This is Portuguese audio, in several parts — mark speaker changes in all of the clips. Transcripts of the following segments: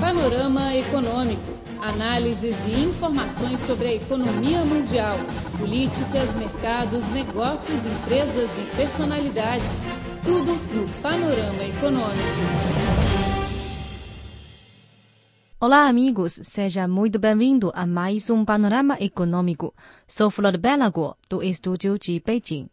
Speaker 1: Panorama Econômico. Análises e informações sobre a economia mundial, políticas, mercados, negócios, empresas e personalidades. Tudo no Panorama Econômico.
Speaker 2: Olá, amigos. Seja muito bem-vindo a mais um Panorama Econômico. Sou Flor Belago, do estúdio de Beijing.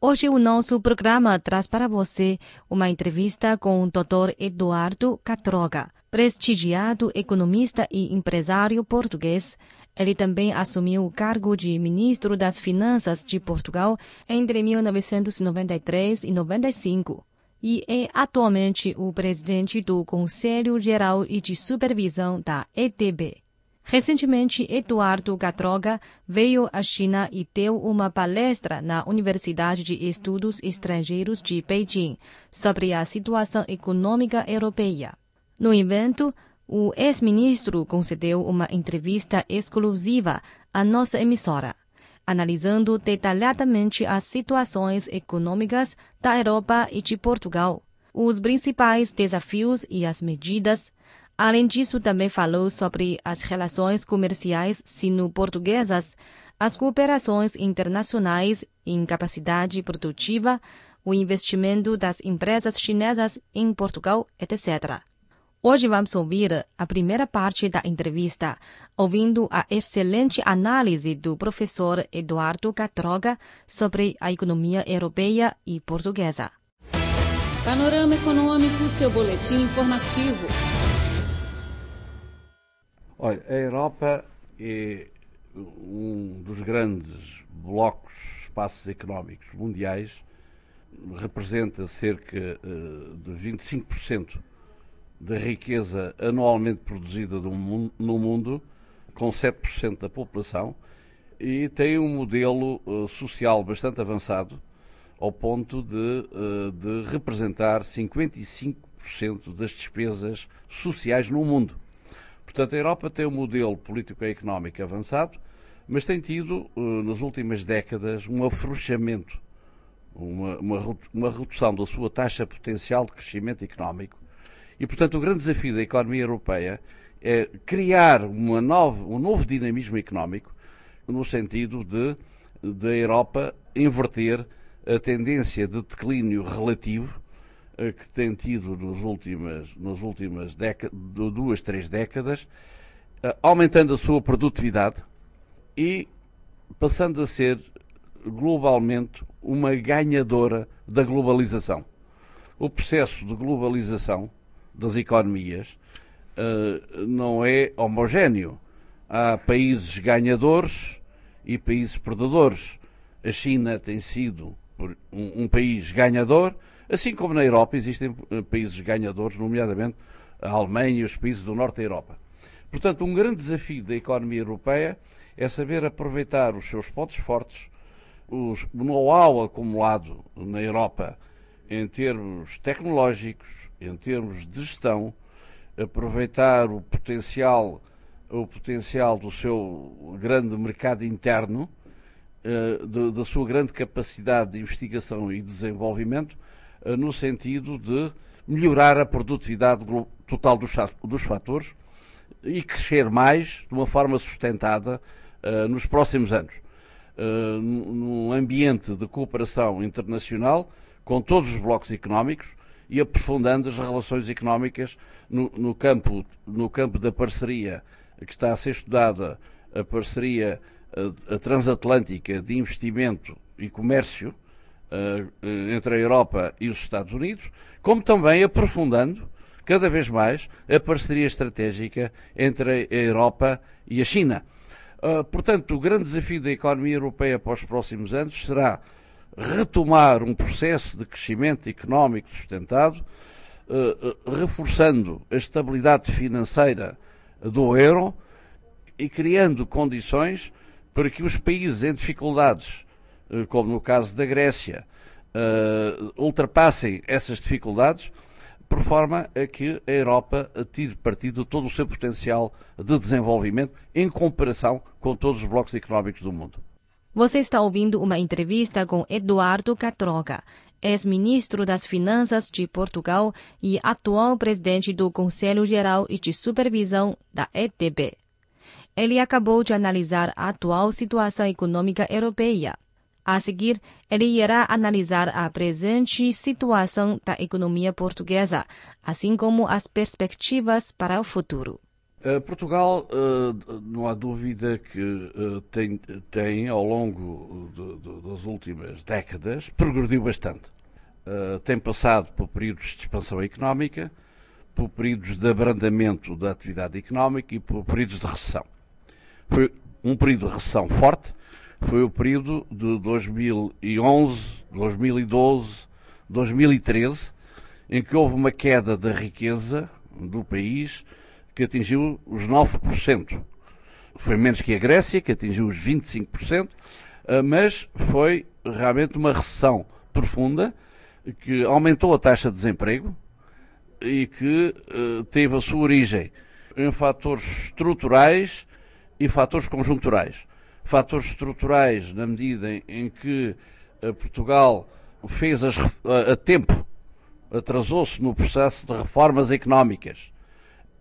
Speaker 2: Hoje o nosso programa traz para você uma entrevista com o Dr. Eduardo Catroga, prestigiado economista e empresário português. Ele também assumiu o cargo de ministro das Finanças de Portugal entre 1993 e 95 e é atualmente o presidente do Conselho Geral e de Supervisão da EDB. Recentemente, Eduardo Gatroga veio à China e deu uma palestra na Universidade de Estudos Estrangeiros de Beijing sobre a situação econômica europeia. No evento, o ex-ministro concedeu uma entrevista exclusiva à nossa emissora, analisando detalhadamente as situações econômicas da Europa e de Portugal, os principais desafios e as medidas Além disso, também falou sobre as relações comerciais sino-portuguesas, as cooperações internacionais em capacidade produtiva, o investimento das empresas chinesas em Portugal, etc. Hoje vamos ouvir a primeira parte da entrevista, ouvindo a excelente análise do professor Eduardo Catroga sobre a economia europeia e portuguesa.
Speaker 1: Panorama Econômico, seu boletim informativo.
Speaker 3: Olha, a Europa é um dos grandes blocos, espaços económicos mundiais, representa cerca eh, de 25% da riqueza anualmente produzida no mundo, com 7% da população, e tem um modelo eh, social bastante avançado, ao ponto de, eh, de representar 55% das despesas sociais no mundo. Portanto, a Europa tem um modelo político-económico avançado, mas tem tido, eh, nas últimas décadas, um afrouxamento, uma, uma, uma redução da sua taxa potencial de crescimento económico. E, portanto, o grande desafio da economia europeia é criar uma nova, um novo dinamismo económico, no sentido de, de a Europa inverter a tendência de declínio relativo que tem tido nos últimas, nas últimas décadas, duas, três décadas, eh, aumentando a sua produtividade e passando a ser globalmente uma ganhadora da globalização. O processo de globalização das economias uh, não é homogéneo. Há países ganhadores e países perdedores. A China tem sido um país ganhador, Assim como na Europa existem eh, países ganhadores, nomeadamente a Alemanha e os países do norte da Europa. Portanto, um grande desafio da economia europeia é saber aproveitar os seus pontos fortes, o know-how acumulado na Europa em termos tecnológicos, em termos de gestão, aproveitar o potencial, o potencial do seu grande mercado interno, eh, da sua grande capacidade de investigação e desenvolvimento no sentido de melhorar a produtividade total dos, fatores e crescer mais de uma forma sustentada uh, nos próximos anos. Uh, num ambiente de cooperação internacional com todos os blocos económicos e aprofundando as relações económicas no, no, campo, no campo da parceria que está a ser estudada, a parceria transatlântica de investimento e comércio, entre a Europa e os Estados Unidos, como também aprofundando cada vez mais a parceria estratégica entre a Europa e a China. Uh, portanto, o grande desafio da economia europeia para os próximos anos será retomar um processo de crescimento económico sustentado, reforçando a estabilidade financeira do euro e criando condições para que os países em dificuldades eh, como no caso da Grécia, uh, ultrapassem essas dificuldades, por forma a que a Europa tire partido de todo o seu potencial de desenvolvimento em comparação com todos os blocos económicos do mundo.
Speaker 2: Você está ouvindo uma entrevista com Eduardo Catroga, ex-ministro das Finanças de Portugal e atual presidente do Conselho Geral e de Supervisão da EDB. Ele acabou de analisar a atual situação econômica europeia. A seguir, ele irá analisar a presente situação da economia portuguesa, assim como as perspectivas para o futuro.
Speaker 3: Portugal, uh, não há dúvida que uh, tem, tem, ao longo de, de, das últimas décadas, progrediu bastante. tem passado por períodos de expansão económica, por períodos de abrandamento da atividade económica e por períodos de recessão. Foi um período de recessão forte, foi o período de 2011, 2012, 2013, em que houve uma queda da riqueza do país que atingiu os 9%. Foi menos que a Grécia, que atingiu os 25%, eh, mas foi realmente uma recessão profunda que aumentou a taxa de desemprego e que eh, teve a sua origem em fatores estruturais e fatores conjunturais. Fatores estruturais, na medida em que eh, Portugal fez as, a, a tempo, atrasou-se no processo de reformas económicas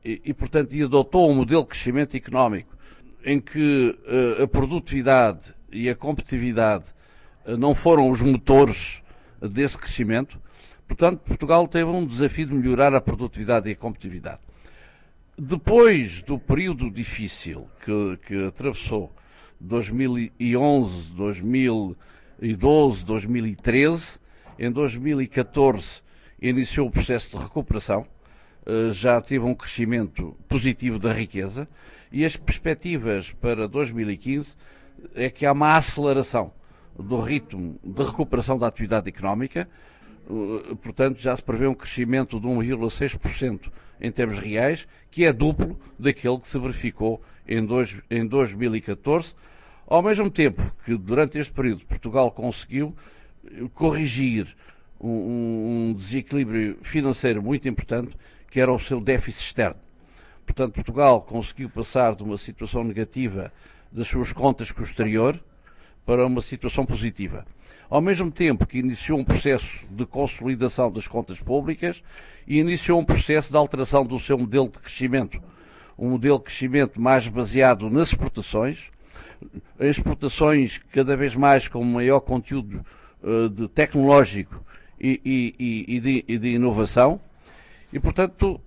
Speaker 3: e, e, portanto, adotou um modelo de crescimento económico em que uh, a produtividade e a competitividade não foram os motores desse crescimento. Portanto, Portugal teve um desafio de melhorar a produtividade e a competitividade. Depois do período difícil que, que atravessou 2011, 2012, 2013, em 2014 iniciou o processo de recuperação eh, já teve um crescimento positivo da riqueza e as perspectivas para 2015 é que há uma aceleração do ritmo de recuperação da atividade económica, eh, portanto já se prevê um crescimento de 1,6% em termos reais, que é duplo daquele que se verificou em, dois, em 2014, ao mesmo tempo que durante este período Portugal conseguiu corrigir um, um desequilíbrio financeiro muito importante que era o seu déficit externo. Portanto, Portugal conseguiu passar de uma situação negativa das suas contas com o exterior para uma situação positiva. Ao mesmo tempo que iniciou um processo de consolidação das contas públicas e iniciou um processo de alteração do seu modelo de crescimento. Um modelo de crescimento mais baseado nas exportações, exportações cada vez mais com maior conteúdo uh, de tecnológico e, e, e, de, e de inovação, e, portanto,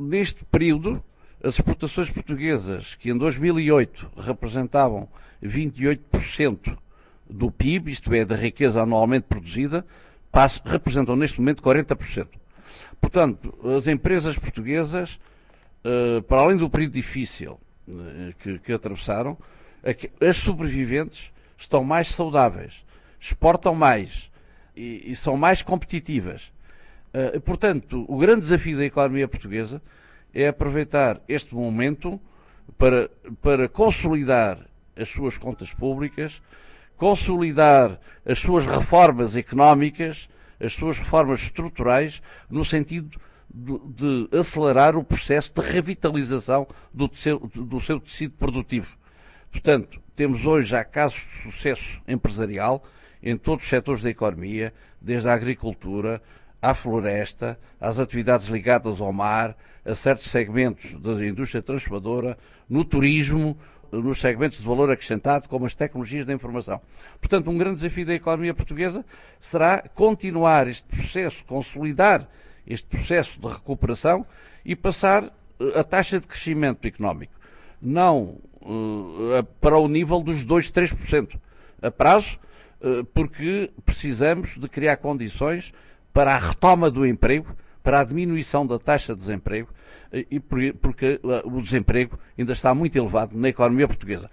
Speaker 3: neste período, as exportações portuguesas, que em 2008 representavam 28% do PIB, isto é, da riqueza anualmente produzida, representam neste momento 40%. Portanto, as empresas portuguesas, eh, para além do período difícil eh, que, que atravessaram, as sobreviventes estão mais saudáveis, exportam mais e, e são mais competitivas. Uh, portanto, o grande desafio da economia portuguesa é aproveitar este momento para, para consolidar as suas contas públicas, consolidar as suas reformas económicas, as suas reformas estruturais, no sentido de, acelerar o processo de revitalização do seu, do seu tecido produtivo. Portanto, temos hoje já casos de sucesso empresarial em todos os setores da economia, desde a agricultura, à floresta, às atividades ligadas ao mar, a certos segmentos da indústria transformadora, no turismo, nos segmentos de valor acrescentado, como as tecnologias da informação. Portanto, um grande desafio da economia portuguesa será continuar este processo, consolidar este processo de recuperação e passar eh, a taxa de crescimento económico, não uh, para o nível dos 2, 3% a prazo, uh, porque precisamos de criar condições para a retoma do emprego, para a diminuição da taxa de desemprego, e porque o desemprego ainda está muito elevado na economia portuguesa,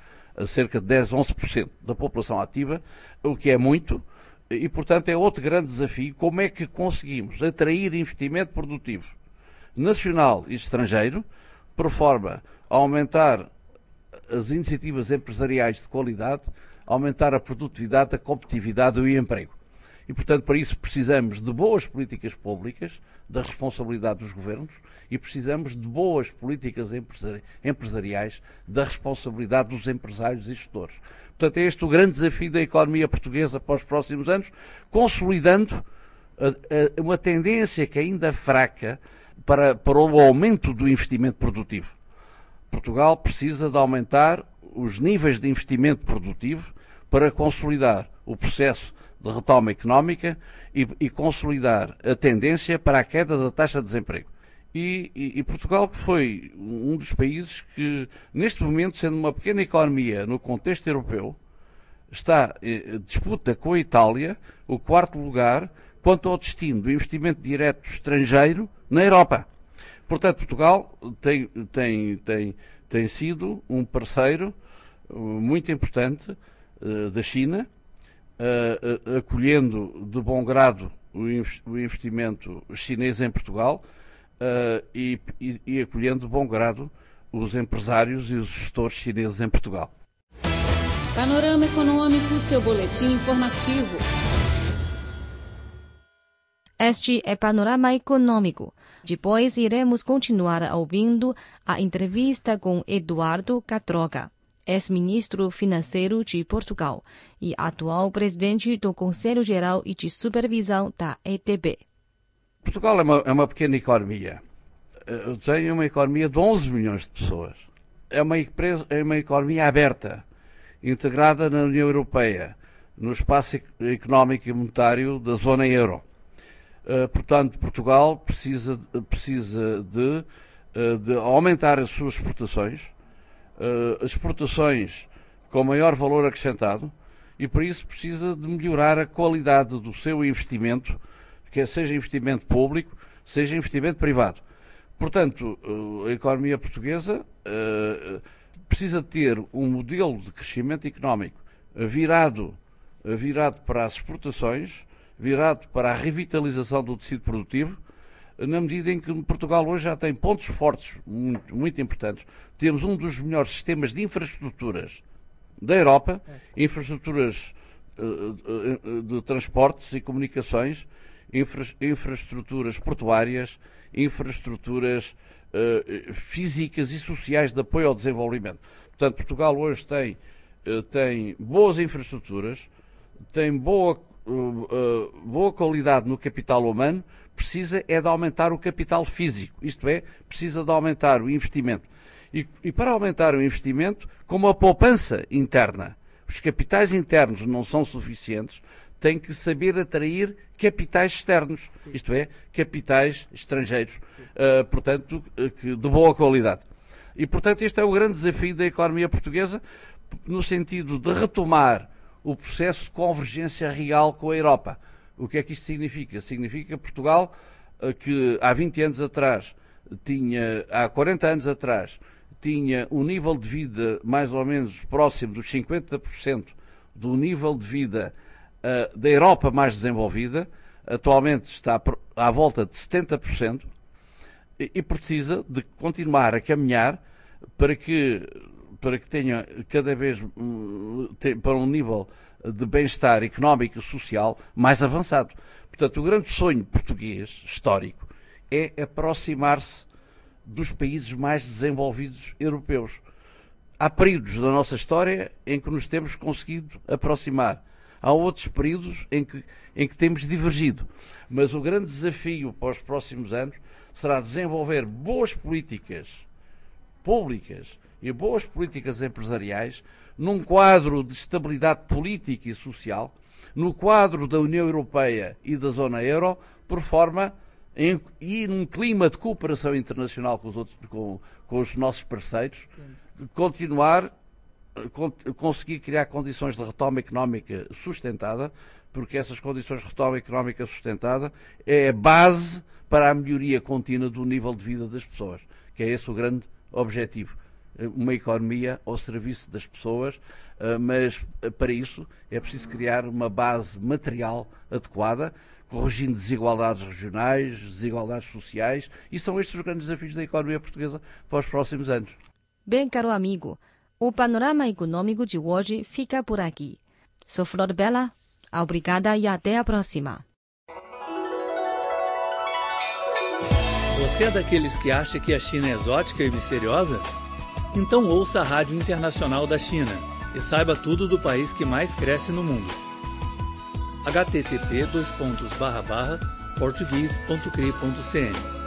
Speaker 3: cerca de 10, 11% da população ativa, o que é muito, e portanto é outro grande desafio, como é que conseguimos atrair investimento produtivo nacional e estrangeiro, por forma a aumentar as iniciativas empresariais de qualidade, aumentar a produtividade, a competitividade e o emprego. E, portanto, para isso precisamos de boas políticas públicas, da responsabilidade dos governos, e precisamos de boas políticas empresariais, da responsabilidade dos empresários e gestores. Portanto, é este o grande desafio da economia portuguesa para os próximos anos, consolidando uma tendência que ainda fraca para, para o aumento do investimento produtivo. Portugal precisa de aumentar os níveis de investimento produtivo para consolidar o processo de retoma económica e, e consolidar a tendência para a queda da taxa de desemprego. E, e, e, Portugal que foi um dos países que, neste momento, sendo uma pequena economia no contexto europeu, está em disputa com a Itália o quarto lugar quanto ao destino do investimento direto estrangeiro na Europa. Portanto, Portugal tem, tem, tem, tem sido um parceiro uh, muito importante uh, da China, acolhendo de bom grado o investimento chinês em Portugal e, e, e acolhendo de bom grado os empresários e os gestores chineses em Portugal.
Speaker 1: Panorama Econômico, seu boletim informativo.
Speaker 2: Este é Panorama Econômico. Depois iremos continuar ouvindo a entrevista com Eduardo Catroga, ex-ministro financeiro de Portugal e atual presidente do Conselho Geral e de Supervisão da ETB.
Speaker 3: Portugal é uma, é uma pequena economia. Eh, tem uma economia de 11 milhões de pessoas. É uma, empresa, é uma economia aberta, integrada na União Europeia, no espaço económico e monetário da zona euro. Uh, portanto, Portugal precisa, precisa de, uh, de, aumentar as suas exportações, uh, exportações com maior valor acrescentado, e por isso precisa de melhorar a qualidade do seu investimento, quer seja investimento público, seja investimento privado. Portanto, a economia portuguesa precisa ter um modelo de crescimento económico virado, virado para as exportações, virado para a revitalização do tecido produtivo, na medida em que Portugal hoje já tem pontos fortes, muito, muito importantes. Temos um dos melhores sistemas de infraestruturas da Europa, infraestruturas uh, de transportes e comunicações, infra, infraestruturas portuárias, infraestruturas uh, físicas e sociais de apoio ao desenvolvimento. Portanto, Portugal hoje tem, uh, tem boas infraestruturas, tem boa boa qualidade no capital humano, precisa é de aumentar o capital físico, isto é, precisa de aumentar o investimento. E, e para aumentar o investimento, como a poupança interna, os capitais internos não são suficientes, tem que saber atrair capitais externos, Sim. isto é, capitais estrangeiros, uh, portanto, uh, de boa qualidade. E, portanto, este é o grande desafio da economia portuguesa, no sentido de retomar o processo de convergência real com a Europa. O que é que isto significa? Significa Portugal, eh, que há 20 anos atrás, tinha, há 40 anos atrás, tinha um nível de vida mais ou menos próximo dos 50% do nível de vida uh, da Europa mais desenvolvida, atualmente está à volta de 70%, e, e precisa de continuar a caminhar para que para que tenha cada vez hum, para um nível de bem-estar económico e social mais avançado. Portanto, o grande sonho português, histórico, é aproximar-se dos países mais desenvolvidos europeus. Há períodos da nossa história em que nos temos conseguido aproximar. Há outros períodos em que, em que temos divergido. Mas o grande desafio para os próximos anos será desenvolver boas políticas públicas e boas políticas empresariais num quadro de estabilidade política e social, no quadro da União Europeia e da zona euro, por forma em, e num clima de cooperação internacional com os, outros, com, com os nossos parceiros, continuar, con, conseguir criar condições de retoma económica sustentada, porque essas condições de retoma económica sustentada é a base para a melhoria contínua do nível de vida das pessoas, que é esse o grande objetivo uma economia ao serviço das pessoas, eh, mas eh, para isso é preciso criar uma base material adequada, corrigindo desigualdades regionais, desigualdades sociais, e são estes os grandes desafios da economia portuguesa para os próximos anos.
Speaker 2: Bem, caro amigo, o panorama econômico de hoje fica por aqui. Sou Flor Bela, obrigada e até a próxima.
Speaker 4: Você é daqueles que acha que a China é exótica e misteriosa? Então ouça a Rádio Internacional da China e saiba tudo do país que mais cresce no mundo. http português.cri.cn